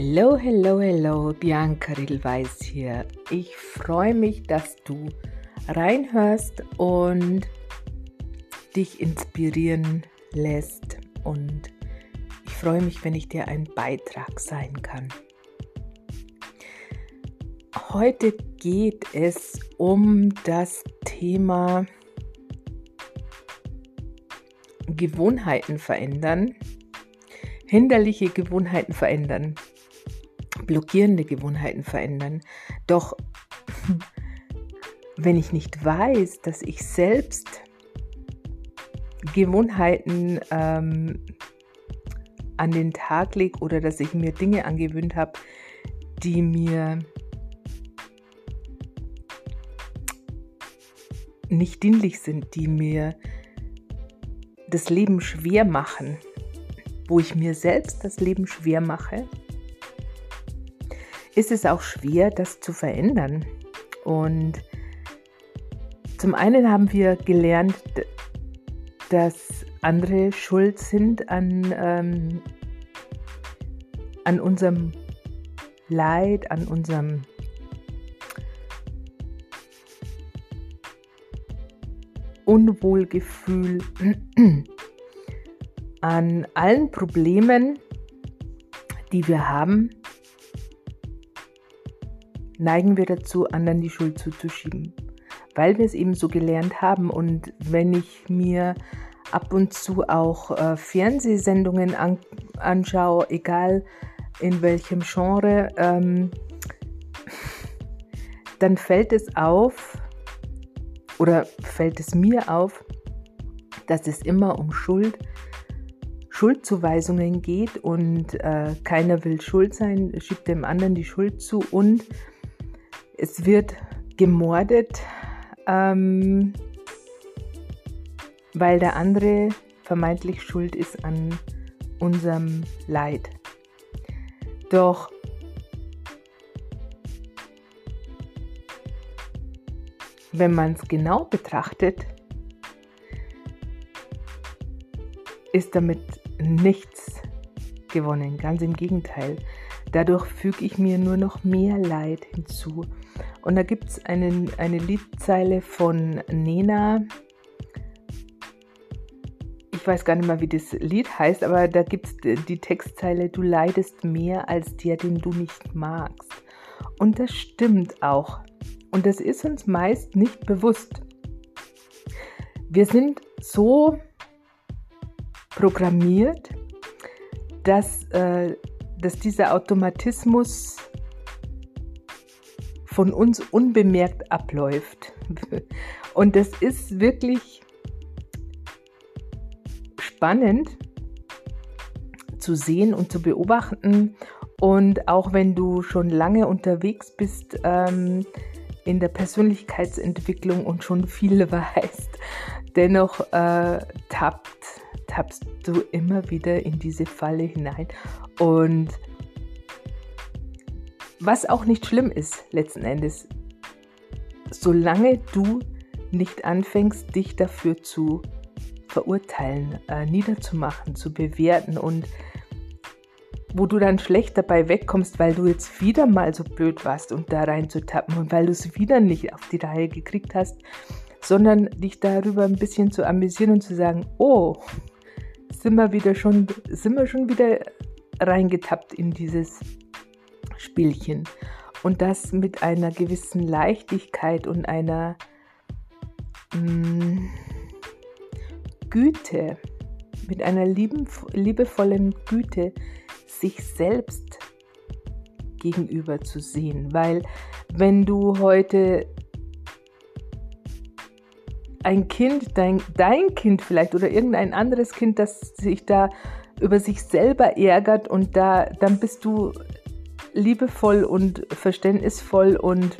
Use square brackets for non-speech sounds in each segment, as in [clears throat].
Hello, hello, hello, Bianca Rilweis hier. Ich freue mich, dass du reinhörst und dich inspirieren lässt. Und ich freue mich, wenn ich dir ein Beitrag sein kann. Heute geht es um das Thema Gewohnheiten verändern, hinderliche Gewohnheiten verändern blockierende Gewohnheiten verändern. Doch [laughs] wenn ich nicht weiß, dass ich selbst Gewohnheiten ähm, an den Tag lege oder dass ich mir Dinge angewöhnt habe, die mir nicht dienlich sind, die mir das Leben schwer machen, wo ich mir selbst das Leben schwer mache, ist es auch schwer, das zu verändern. Und zum einen haben wir gelernt, dass andere schuld sind an, ähm, an unserem Leid, an unserem Unwohlgefühl, an allen Problemen, die wir haben, neigen wir dazu, anderen die Schuld zuzuschieben, weil wir es eben so gelernt haben. Und wenn ich mir ab und zu auch äh, Fernsehsendungen an, anschaue, egal in welchem Genre, ähm, dann fällt es auf oder fällt es mir auf, dass es immer um Schuld, Schuldzuweisungen geht und äh, keiner will schuld sein, schiebt dem anderen die Schuld zu und es wird gemordet, ähm, weil der andere vermeintlich schuld ist an unserem Leid. Doch wenn man es genau betrachtet, ist damit nichts gewonnen. Ganz im Gegenteil. Dadurch füge ich mir nur noch mehr Leid hinzu. Und da gibt es eine Liedzeile von Nena. Ich weiß gar nicht mehr, wie das Lied heißt, aber da gibt es die Textzeile, du leidest mehr als der, den du nicht magst. Und das stimmt auch. Und das ist uns meist nicht bewusst. Wir sind so programmiert, dass, äh, dass dieser Automatismus von uns unbemerkt abläuft. [laughs] Und das ist wirklich spannend zu sehen und zu beobachten. Und auch wenn du schon lange unterwegs bist ähm, in der Persönlichkeitsentwicklung und schon viel [laughs] weißt, dennoch äh, tappt, tappst du immer wieder in diese Falle hinein. Und was auch nicht schlimm ist, letzten Endes, solange du nicht anfängst, dich dafür zu verurteilen, äh, niederzumachen, zu bewerten und wo du dann schlecht dabei wegkommst, weil du jetzt wieder mal so blöd warst und da reinzutappen und weil du es wieder nicht auf die Reihe gekriegt hast, sondern dich darüber ein bisschen zu amüsieren und zu sagen, oh, sind wir wieder schon, sind wir schon wieder reingetappt in dieses Spielchen. Und das mit einer gewissen Leichtigkeit und einer mh, mm, Güte, mit einer lieben, liebevollen Güte sich selbst gegenüber zu sehen. Weil wenn du heute ein Kind, dein, dein Kind vielleicht oder irgendein anderes Kind, das sich da über sich selber ärgert und da, dann bist du liebevoll und verständnisvoll und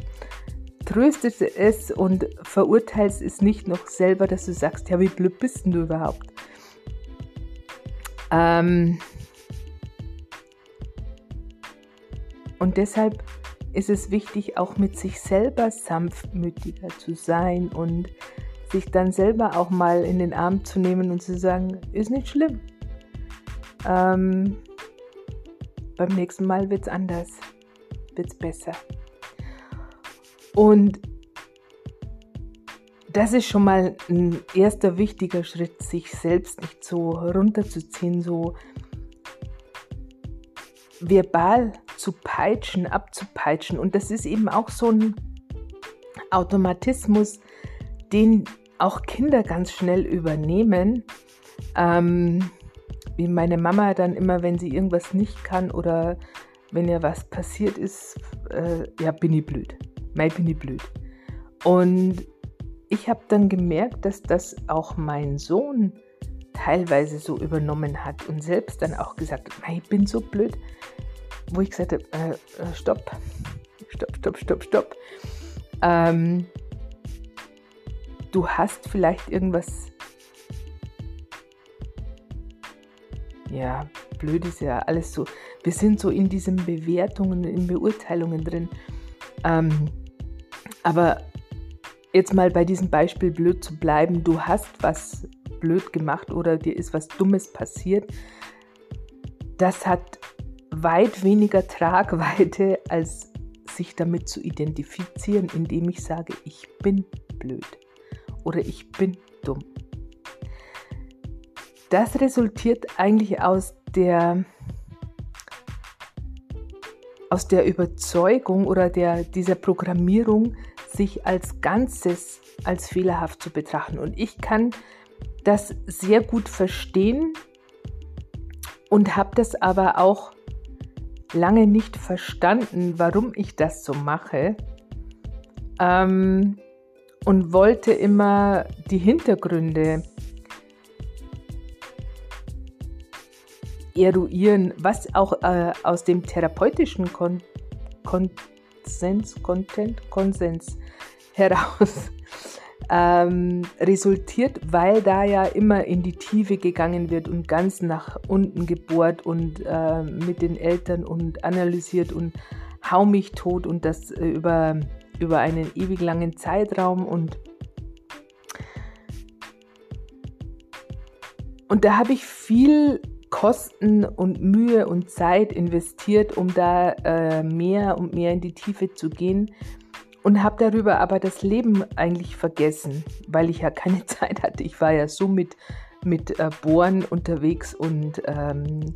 tröstest es und verurteilst es nicht noch selber, dass du sagst, ja, wie blöd bist du überhaupt? Ähm und deshalb ist es wichtig, auch mit sich selber sanftmütiger zu sein und sich dann selber auch mal in den Arm zu nehmen und zu sagen, ist nicht schlimm. Ähm beim nächsten Mal wird es anders, wird es besser. Und das ist schon mal ein erster wichtiger Schritt, sich selbst nicht so runterzuziehen, so verbal zu peitschen, abzupeitschen. Und das ist eben auch so ein Automatismus, den auch Kinder ganz schnell übernehmen. Ähm, wie meine Mama dann immer, wenn sie irgendwas nicht kann oder wenn ihr was passiert ist, äh, ja, bin ich blöd. Mal bin ich blöd. Und ich habe dann gemerkt, dass das auch mein Sohn teilweise so übernommen hat und selbst dann auch gesagt hat, ich bin so blöd, wo ich gesagt habe, äh, äh, stopp, stopp, stopp, stopp, stopp. Ähm, du hast vielleicht irgendwas, ja, blöd ist ja alles so, wir sind so in diesen Bewertungen, in Beurteilungen drin. Ähm, aber jetzt mal bei diesem Beispiel blöd zu bleiben, du hast was blöd gemacht oder dir ist was Dummes passiert, das hat weit weniger Tragweite, als sich damit zu identifizieren, indem ich sage, ich bin blöd oder ich bin dumm. Das resultiert eigentlich aus der, aus der Überzeugung oder der, dieser Programmierung, sich als Ganzes als fehlerhaft zu betrachten. Und ich kann das sehr gut verstehen und habe das aber auch lange nicht verstanden, warum ich das so mache. Ähm, und wollte immer die Hintergründe eruieren, was auch äh, aus dem therapeutischen Kon Konsens, Content, Konsens heraus [laughs] ähm, resultiert, weil da ja immer in die Tiefe gegangen wird und ganz nach unten gebohrt und äh, mit den Eltern und analysiert und hau mich tot und das äh, über, über einen ewig langen Zeitraum und und da habe ich viel Kosten und Mühe und Zeit investiert, um da äh, mehr und mehr in die Tiefe zu gehen und habe darüber aber das Leben eigentlich vergessen, weil ich ja keine [laughs] Zeit hatte. Ich war ja so mit, mit äh, Bohren unterwegs und ähm,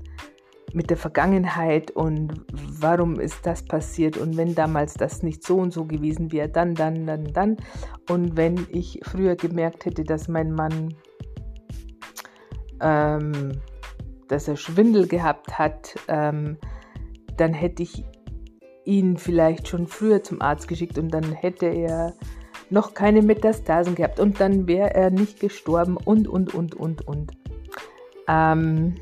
mit der Vergangenheit und warum ist das passiert und wenn damals das nicht so und so gewesen wäre, dann, dann, dann, dann. Und wenn ich früher gemerkt hätte, dass mein Mann, ähm, dass er Schwindel gehabt hat, ähm, dann hätte ich ihn vielleicht schon früher zum Arzt geschickt und dann hätte er noch keine Metastasen gehabt und dann wäre er nicht gestorben und, und, und, und, und. Ähm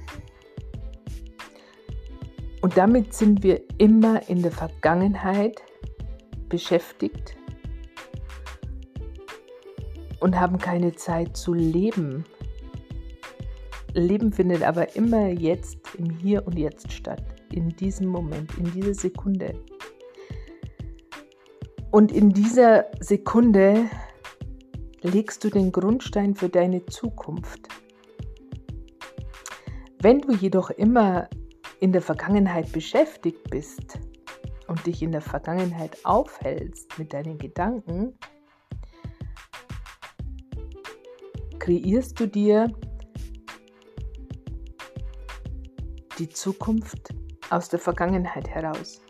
und damit sind wir immer in der Vergangenheit beschäftigt und haben keine Zeit zu leben. Leben findet aber immer jetzt, im Hier und Jetzt statt in diesem Moment, in dieser Sekunde. Und in dieser Sekunde legst du den Grundstein für deine Zukunft. Wenn du jedoch immer in der Vergangenheit beschäftigt bist und dich in der Vergangenheit aufhältst mit deinen Gedanken, kreierst du dir die Zukunft aus der Vergangenheit heraus,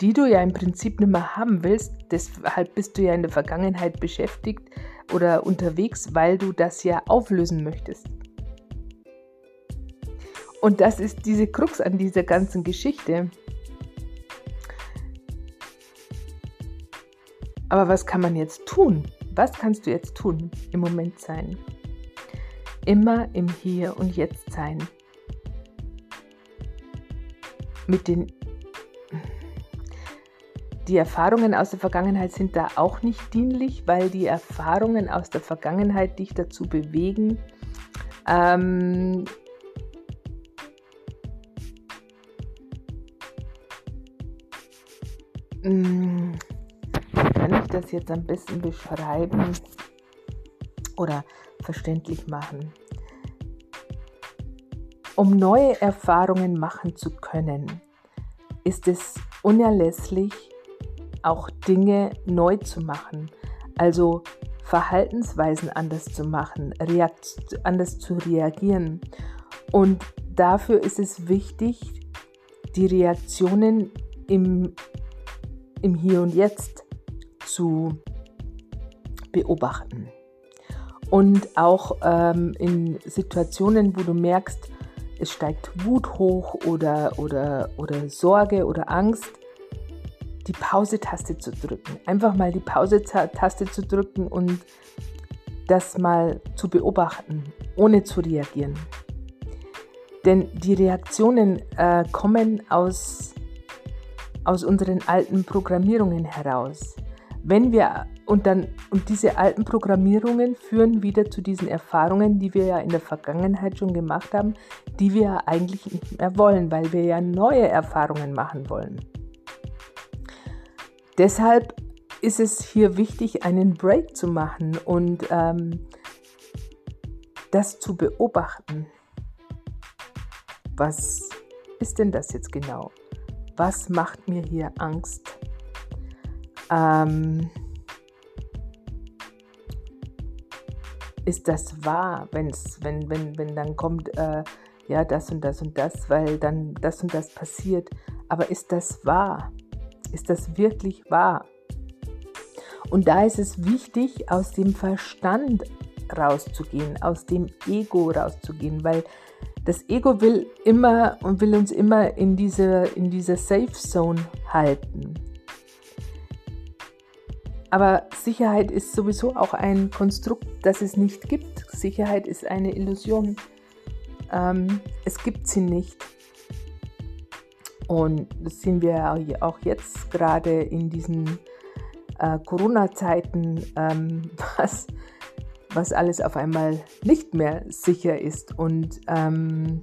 die du ja im Prinzip nicht mehr haben willst. Deshalb bist du ja in der Vergangenheit beschäftigt oder unterwegs, weil du das ja auflösen möchtest. Und das ist diese Krux an dieser ganzen Geschichte. Aber was kann man jetzt tun? Was kannst du jetzt tun? Im Moment sein. Immer im Hier und Jetzt sein. Mit den die Erfahrungen aus der Vergangenheit sind da auch nicht dienlich, weil die Erfahrungen aus der Vergangenheit dich dazu bewegen, ähm, hm, wie kann ich das jetzt am besten beschreiben? Oder verständlich machen? um neue Erfahrungen machen zu können, ist es unerlässlich, auch Dinge neu zu machen, also Verhaltensweisen anders zu machen, anders zu reagieren. Und dafür ist es wichtig, die Reaktionen im, im Hier und Jetzt zu beobachten. Und auch ähm, in Situationen, wo du merkst, es steigt Wut hoch oder, oder, oder Sorge oder Angst, die Pause-Taste zu drücken. Einfach mal die Pause-Taste zu drücken und das mal zu beobachten, ohne zu reagieren. Denn die Reaktionen äh, kommen aus, aus unseren alten Programmierungen heraus. Wenn wir und dann und diese alten Programmierungen führen wieder zu diesen Erfahrungen, die wir ja in der Vergangenheit schon gemacht haben, die wir eigentlich nicht mehr wollen, weil wir ja neue Erfahrungen machen wollen. Deshalb ist es hier wichtig, einen Break zu machen und ähm, das zu beobachten. Was ist denn das jetzt genau? Was macht mir hier Angst? Ähm, ist das wahr, wenn's, wenn, wenn, wenn dann kommt, äh, ja, das und das und das, weil dann das und das passiert. Aber ist das wahr? Ist das wirklich wahr? Und da ist es wichtig, aus dem Verstand rauszugehen, aus dem Ego rauszugehen, weil das Ego will immer und will uns immer in dieser, in dieser Safe Zone halten. Aber Sicherheit ist sowieso auch ein Konstrukt, das es nicht gibt. Sicherheit ist eine Illusion. Ähm, es gibt sie nicht. Und das sehen wir auch jetzt gerade in diesen äh, Corona-Zeiten, ähm, [laughs] was, was alles auf einmal nicht mehr sicher ist. Und ähm,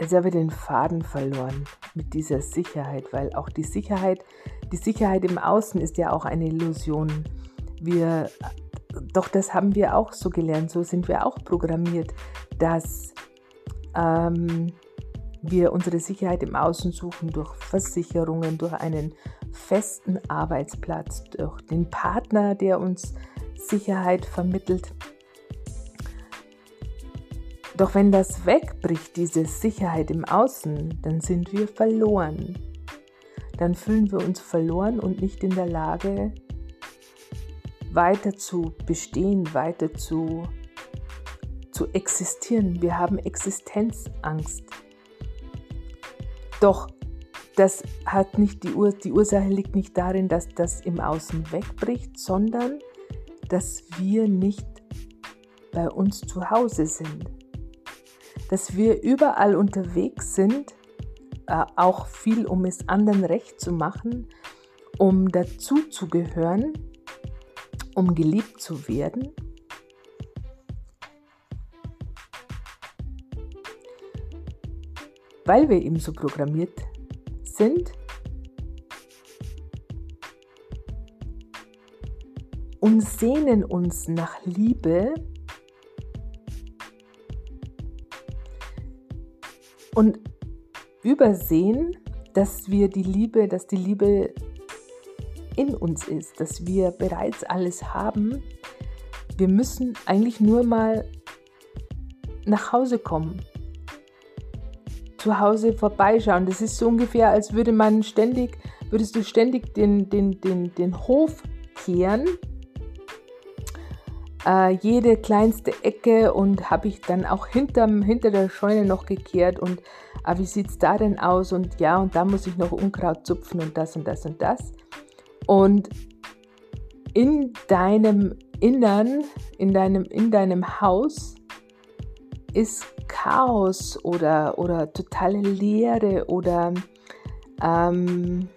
Habe ich den Faden verloren mit dieser Sicherheit, weil auch die Sicherheit, die Sicherheit im Außen ist ja auch eine Illusion. Wir, doch das haben wir auch so gelernt, so sind wir auch programmiert, dass ähm, wir unsere Sicherheit im Außen suchen durch Versicherungen, durch einen festen Arbeitsplatz, durch den Partner, der uns Sicherheit vermittelt. Doch wenn das wegbricht, diese Sicherheit im Außen, dann sind wir verloren. Dann fühlen wir uns verloren und nicht in der Lage, weiter zu bestehen, weiter zu, zu existieren. Wir haben Existenzangst. Doch das hat nicht die, Ur die Ursache liegt nicht darin, dass das im Außen wegbricht, sondern dass wir nicht bei uns zu Hause sind dass wir überall unterwegs sind, äh, auch viel, um es anderen recht zu machen, um dazu zu gehören, um geliebt zu werden. Weil wir eben so programmiert sind, und sehnen uns nach Liebe, und übersehen, dass wir die Liebe, dass die Liebe in uns ist, dass wir bereits alles haben. Wir müssen eigentlich nur mal nach Hause kommen, zu Hause vorbeischauen. Das ist so ungefähr, als würde man ständig, würdest du ständig den, den, den, den Hof kehren äh, jede kleinste Ecke und habe ich dann auch hinterm, hinter der Scheune noch gekehrt und ah, wie sieht es da denn aus und ja, und da muss ich noch Unkraut zupfen und das und das und das. Und in deinem Innern, in deinem, in deinem Haus ist Chaos oder, oder totale Leere oder ähm,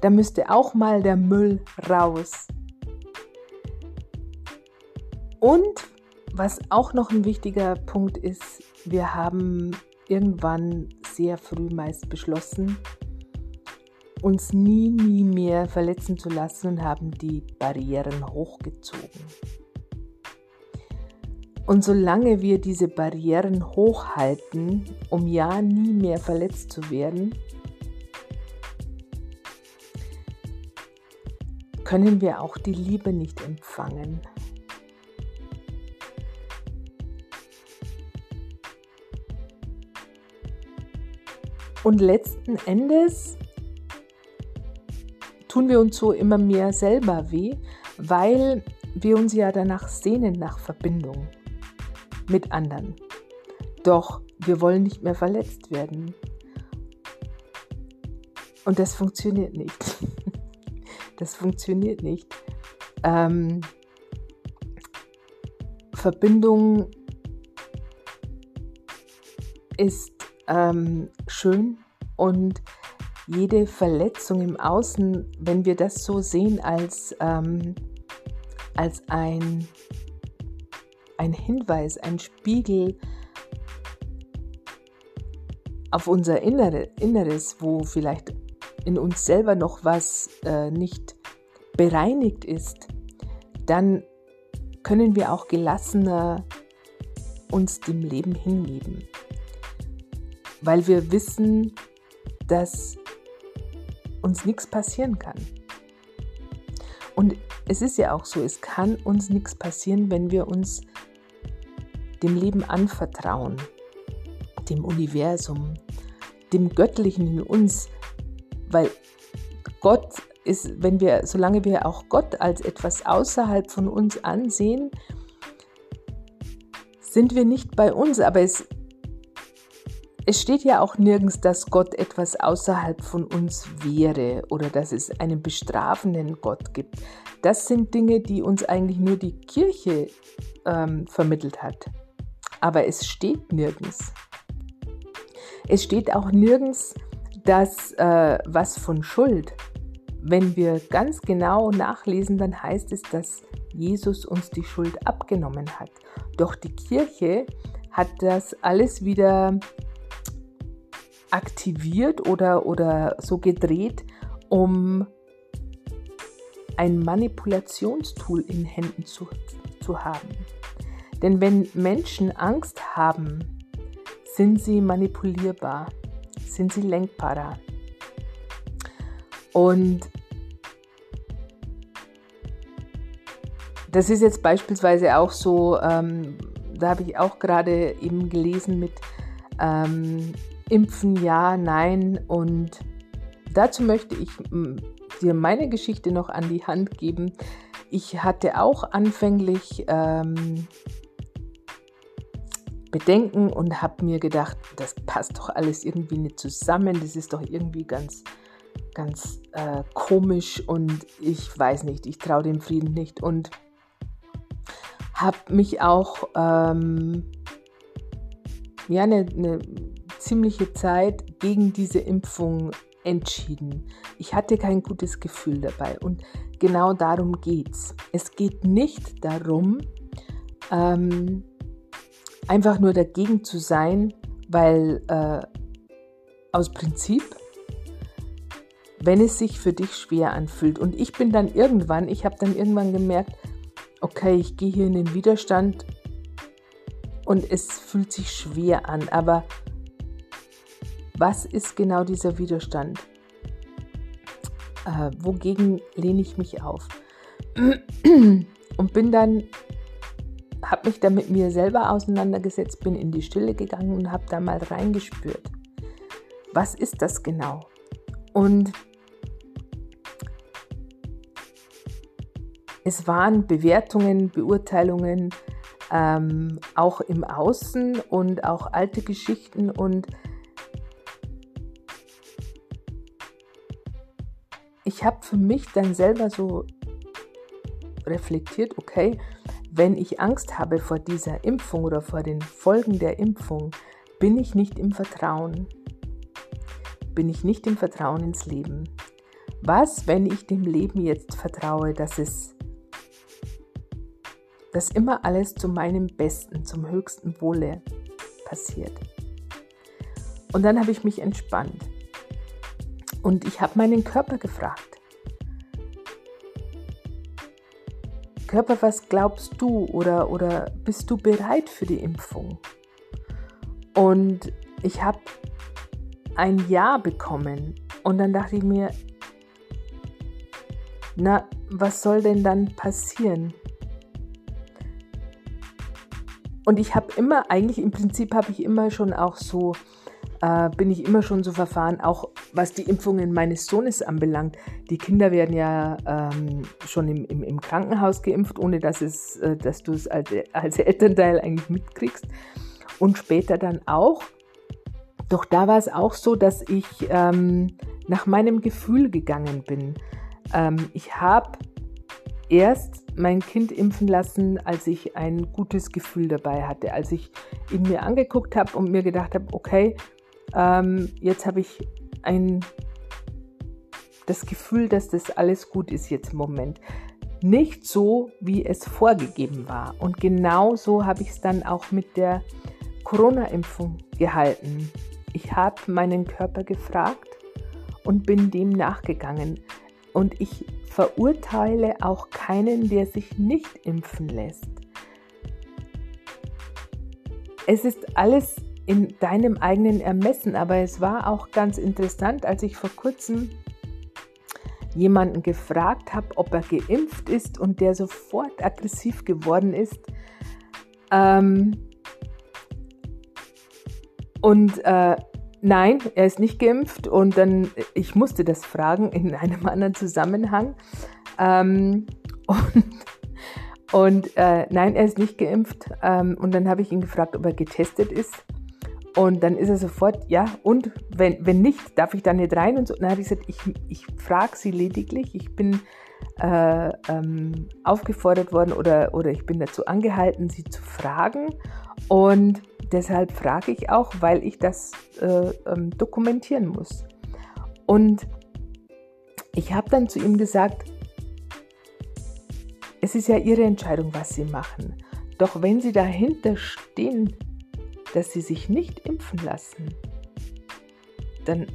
da müsste auch mal der Müll raus. Und was auch noch ein wichtiger Punkt ist, wir haben irgendwann sehr früh meist beschlossen, uns nie, nie mehr verletzen zu lassen und haben die Barrieren hochgezogen. Und solange wir diese Barrieren hochhalten, um ja nie mehr verletzt zu werden, können wir auch die Liebe nicht empfangen. Und letzten Endes tun wir uns so immer mehr selber weh, weil wir uns ja danach sehnen nach Verbindung mit anderen. Doch wir wollen nicht mehr verletzt werden. Und das funktioniert nicht. [laughs] Das funktioniert nicht. Ähm, Verbindung ist ähm, schön. Und jede Verletzung im Außen, wenn wir das so sehen als, ähm, als ein, ein Hinweis, ein Spiegel auf unser Innere, Inneres, wo vielleicht in uns selber noch was äh, nicht bereinigt ist, dann können wir auch gelassener uns dem Leben hingeben, weil wir wissen, dass uns nichts passieren kann. Und es ist ja auch so, es kann uns nichts passieren, wenn wir uns dem Leben anvertrauen, dem Universum, dem Göttlichen in uns, weil Gott ist, wenn wir, solange wir auch Gott als etwas außerhalb von uns ansehen, sind wir nicht bei uns, aber es es steht ja auch nirgends, dass Gott etwas außerhalb von uns wäre oder dass es einen bestrafenden Gott gibt. Das sind Dinge, die uns eigentlich nur die Kirche ähm, vermittelt hat. Aber es steht nirgends. Es steht auch nirgends, dass äh, was von Schuld. Wenn wir ganz genau nachlesen, dann heißt es, dass Jesus uns die Schuld abgenommen hat. Doch die Kirche hat das alles wieder aktiviert oder, oder so gedreht, um ein Manipulationstool in Händen zu, zu haben. Denn wenn Menschen Angst haben, sind sie manipulierbar, sind sie lenkbarer. Und das ist jetzt beispielsweise auch so, ähm, da habe ich auch gerade eben gelesen mit ähm, Impfen ja, nein. Und dazu möchte ich mm, dir meine Geschichte noch an die Hand geben. Ich hatte auch anfänglich ähm, Bedenken und habe mir gedacht, das passt doch alles irgendwie nicht zusammen. Das ist doch irgendwie ganz, ganz äh, komisch und ich weiß nicht, ich traue dem Frieden nicht. Und habe mich auch ähm, ja, eine, eine ziemliche Zeit gegen diese Impfung entschieden. Ich hatte kein gutes Gefühl dabei und genau darum geht's. Es geht nicht darum, ähm, einfach nur dagegen zu sein, weil äh, aus Prinzip, wenn es sich für dich schwer anfühlt. Und ich bin dann irgendwann, ich habe dann irgendwann gemerkt, okay, ich gehe hier in den Widerstand und es fühlt sich schwer an, aber was ist genau dieser Widerstand? Äh, wogegen lehne ich mich auf? [clears throat] Und bin dann, habe mich dann mit mir selber auseinandergesetzt, bin in die Stille gegangen und habe da mal reingespürt. Was ist das genau? Und es waren Bewertungen, Beurteilungen, ähm, auch im Außen und auch alte Geschichten und ich habe für mich dann selber so reflektiert, okay, wenn ich Angst habe vor dieser Impfung oder vor den Folgen der Impfung, bin ich nicht im Vertrauen. Bin ich nicht im Vertrauen ins Leben. Was, wenn ich dem Leben jetzt vertraue, dass es dass immer alles zu meinem Besten, zum höchsten Wohle passiert. Und dann habe ich mich entspannt. Und ich habe meinen Körper gefragt. Körper, was glaubst du oder, oder bist du bereit für die Impfung? Und ich habe ein Ja bekommen. Und dann dachte ich mir, na, was soll denn dann passieren? Und ich habe immer, eigentlich im Prinzip habe ich immer schon auch so äh, bin ich immer schon so verfahren, auch was die Impfungen meines Sohnes anbelangt. Die Kinder werden ja ähm, schon im, im, im, Krankenhaus geimpft, ohne dass, es, äh, dass du es als, als Elternteil eigentlich mitkriegst. Und später dann auch. Doch da war es auch so, dass ich ähm, nach meinem Gefühl gegangen bin. Ähm, ich habe erst mein Kind impfen lassen, als ich ein gutes Gefühl dabei hatte, als ich ihn mir angeguckt habe und mir gedacht habe, okay, ähm, jetzt habe ich ein, das Gefühl, dass das alles gut ist jetzt im Moment. Nicht so, wie es vorgegeben war. Und genau so habe ich es dann auch mit der Corona-Impfung gehalten. Ich habe meinen Körper gefragt und bin dem nachgegangen. Und ich verurteile auch keinen, der sich nicht impfen lässt. Es ist alles in deinem eigenen Ermessen. Aber es war auch ganz interessant, als ich vor kurzem jemanden gefragt habe, ob er geimpft ist und der sofort aggressiv geworden ist. Ähm und äh, nein, er ist nicht geimpft und dann, ich musste das fragen in einem anderen Zusammenhang. Ähm und und äh, nein, er ist nicht geimpft. Ähm, und dann habe ich ihn gefragt, ob er getestet ist. Und dann ist er sofort, ja, und wenn, wenn nicht, darf ich da nicht rein? Und so. dann habe ich gesagt, ich, ich frage sie lediglich. Ich bin äh, ähm, aufgefordert worden oder, oder ich bin dazu angehalten, sie zu fragen. Und deshalb frage ich auch, weil ich das äh, ähm, dokumentieren muss. Und ich habe dann zu ihm gesagt, es ist ja Ihre Entscheidung, was Sie machen. Doch wenn Sie dahinter stehen, dass sie sich nicht impfen lassen, dann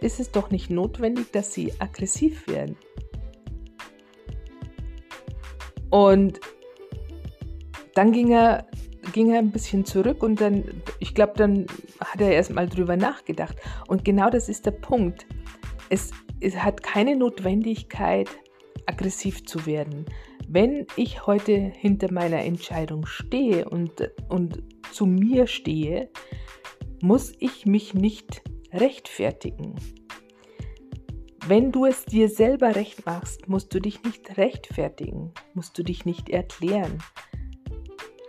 ist es doch nicht notwendig, dass sie aggressiv werden. Und dann ging er, ging er ein bisschen zurück und dann, ich glaube, dann hat er erstmal drüber nachgedacht. Und genau das ist der Punkt. Es, es hat keine Notwendigkeit, aggressiv zu werden. Wenn ich heute hinter meiner Entscheidung stehe und, und zu mir stehe, muss ich mich nicht rechtfertigen. Wenn du es dir selber recht machst, musst du dich nicht rechtfertigen, musst du dich nicht erklären.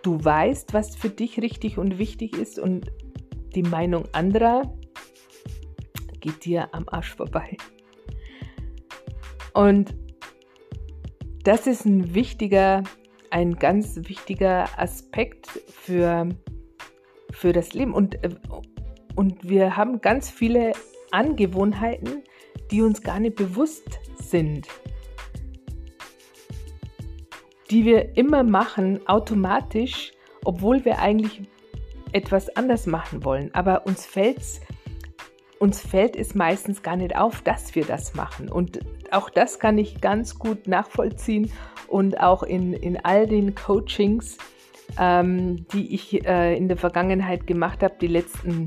Du weißt, was für dich richtig und wichtig ist und die Meinung anderer geht dir am Arsch vorbei. Und das ist ein wichtiger, ein ganz wichtiger Aspekt für für das Leben. Und, äh, und wir haben ganz viele Angewohnheiten, die uns gar nicht bewusst sind. Die wir immer machen, automatisch, obwohl wir eigentlich etwas anders machen wollen. Aber uns fällt's uns fällt es meistens gar nicht auf, dass wir das machen. Und auch das kann ich ganz gut nachvollziehen und auch in, in all den Coachings ähm, die ich äh, in der Vergangenheit gemacht habe, die letzten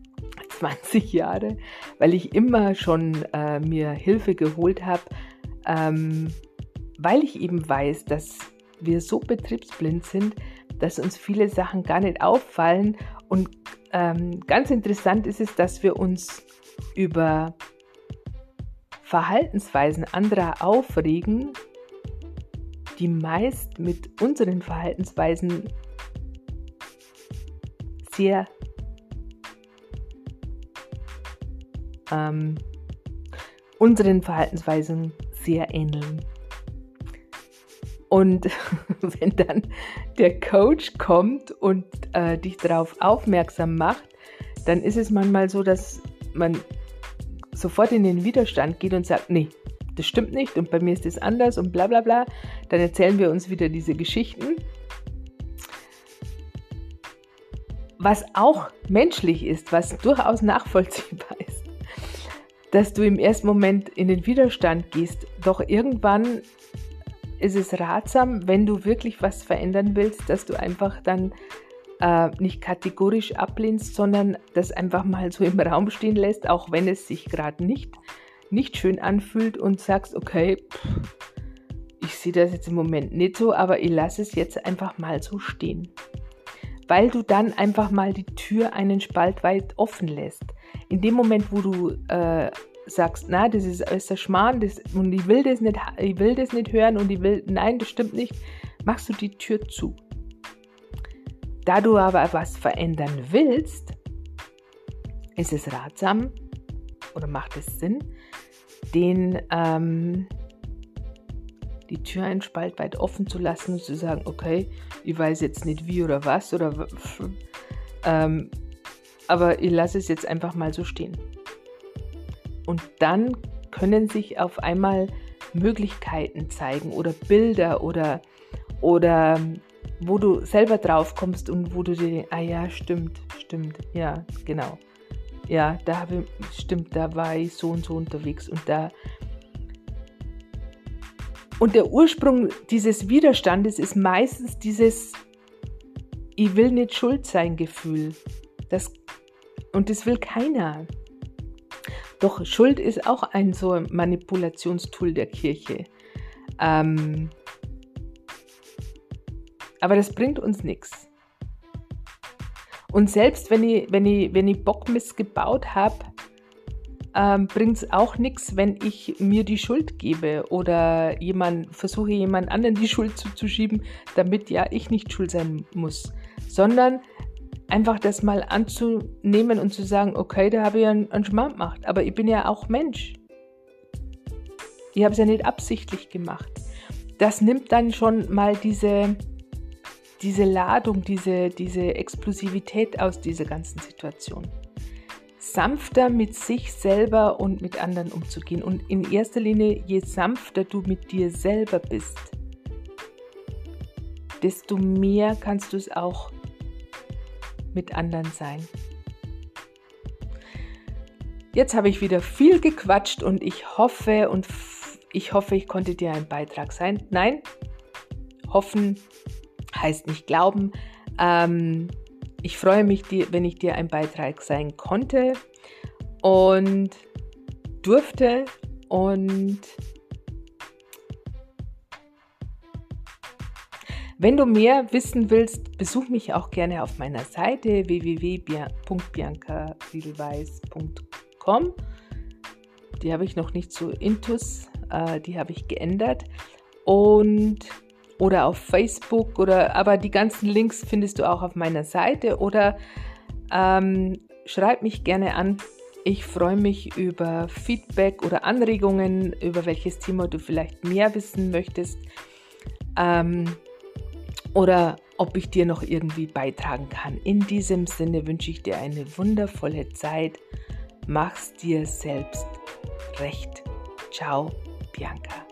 [laughs] 20 Jahre, weil ich immer schon äh, mir Hilfe geholt habe, ähm, weil ich eben weiß, dass wir so betriebsblind sind, dass uns viele Sachen gar nicht auffallen. Und ähm, ganz interessant ist es, dass wir uns über Verhaltensweisen anderer aufregen, die meist mit unseren Verhaltensweisen sehr ähm, unseren Verhaltensweisen sehr ähneln. Und [laughs] wenn dann der Coach kommt und äh, dich darauf aufmerksam macht, dann ist es manchmal so, dass man sofort in den Widerstand geht und sagt, nee, das stimmt nicht und bei mir ist das anders und bla bla bla. Dann erzählen wir uns wieder diese Geschichten. Was auch menschlich ist, was durchaus nachvollziehbar ist. dass du im ersten Moment in den Widerstand gehst. Doch irgendwann ist es ratsam, wenn du wirklich was verändern willst, dass du einfach dann äh, nicht kategorisch ablehnst, sondern das einfach mal so im Raum stehen lässt, auch wenn es sich gerade nicht, nicht schön anfühlt und sagst, okay, pff, ich sehe das jetzt im Moment nicht so, aber ich lasse es jetzt einfach mal so stehen. Weil du dann einfach mal die Tür einen Spalt weit offen lässt. In dem Moment, wo du äh, sagst, na, das ist alles der Schmarrn das, und ich will, das nicht, ich will das nicht hören und ich will, nein, das stimmt nicht, machst du die Tür zu. Da du aber was verändern willst, ist es ratsam oder macht es Sinn, den, ähm, die Tür einen Spalt weit offen zu lassen und zu sagen, okay, ich weiß jetzt nicht wie oder was oder ähm, aber ich lasse es jetzt einfach mal so stehen. Und dann können sich auf einmal Möglichkeiten zeigen oder Bilder oder, oder wo du selber drauf kommst und wo du dir, ah ja, stimmt, stimmt, ja, genau. Ja, da habe ich, stimmt, da war ich so und so unterwegs und da. Und der Ursprung dieses Widerstandes ist meistens dieses Ich will nicht schuld sein Gefühl. Das, und das will keiner. Doch Schuld ist auch ein so Manipulationstool der Kirche. Ähm, aber das bringt uns nichts. Und selbst wenn ich, wenn ich, wenn ich Bockmist gebaut habe, ähm, bringt es auch nichts, wenn ich mir die Schuld gebe oder jemand, versuche jemand anderen die Schuld zuzuschieben, damit ja ich nicht schuld sein muss. Sondern einfach das mal anzunehmen und zu sagen, okay, da habe ich einen, einen Schmarrn gemacht, aber ich bin ja auch Mensch. Ich habe es ja nicht absichtlich gemacht. Das nimmt dann schon mal diese, diese Ladung, diese, diese Explosivität aus dieser ganzen Situation. Sanfter mit sich selber und mit anderen umzugehen. Und in erster Linie, je sanfter du mit dir selber bist, desto mehr kannst du es auch mit anderen sein. Jetzt habe ich wieder viel gequatscht und ich hoffe und ich hoffe, ich konnte dir ein Beitrag sein. Nein, hoffen heißt nicht glauben. Ähm, ich freue mich, wenn ich dir ein Beitrag sein konnte und durfte und Wenn du mehr wissen willst, besuch mich auch gerne auf meiner Seite www.biancafriedelweiß.com. Die habe ich noch nicht so intus, äh, die habe ich geändert. Und oder auf Facebook oder aber die ganzen Links findest du auch auf meiner Seite oder ähm, schreib mich gerne an. Ich freue mich über Feedback oder Anregungen, über welches Thema du vielleicht mehr wissen möchtest. Ähm, oder ob ich dir noch irgendwie beitragen kann. In diesem Sinne wünsche ich dir eine wundervolle Zeit. Mach's dir selbst recht. Ciao, Bianca.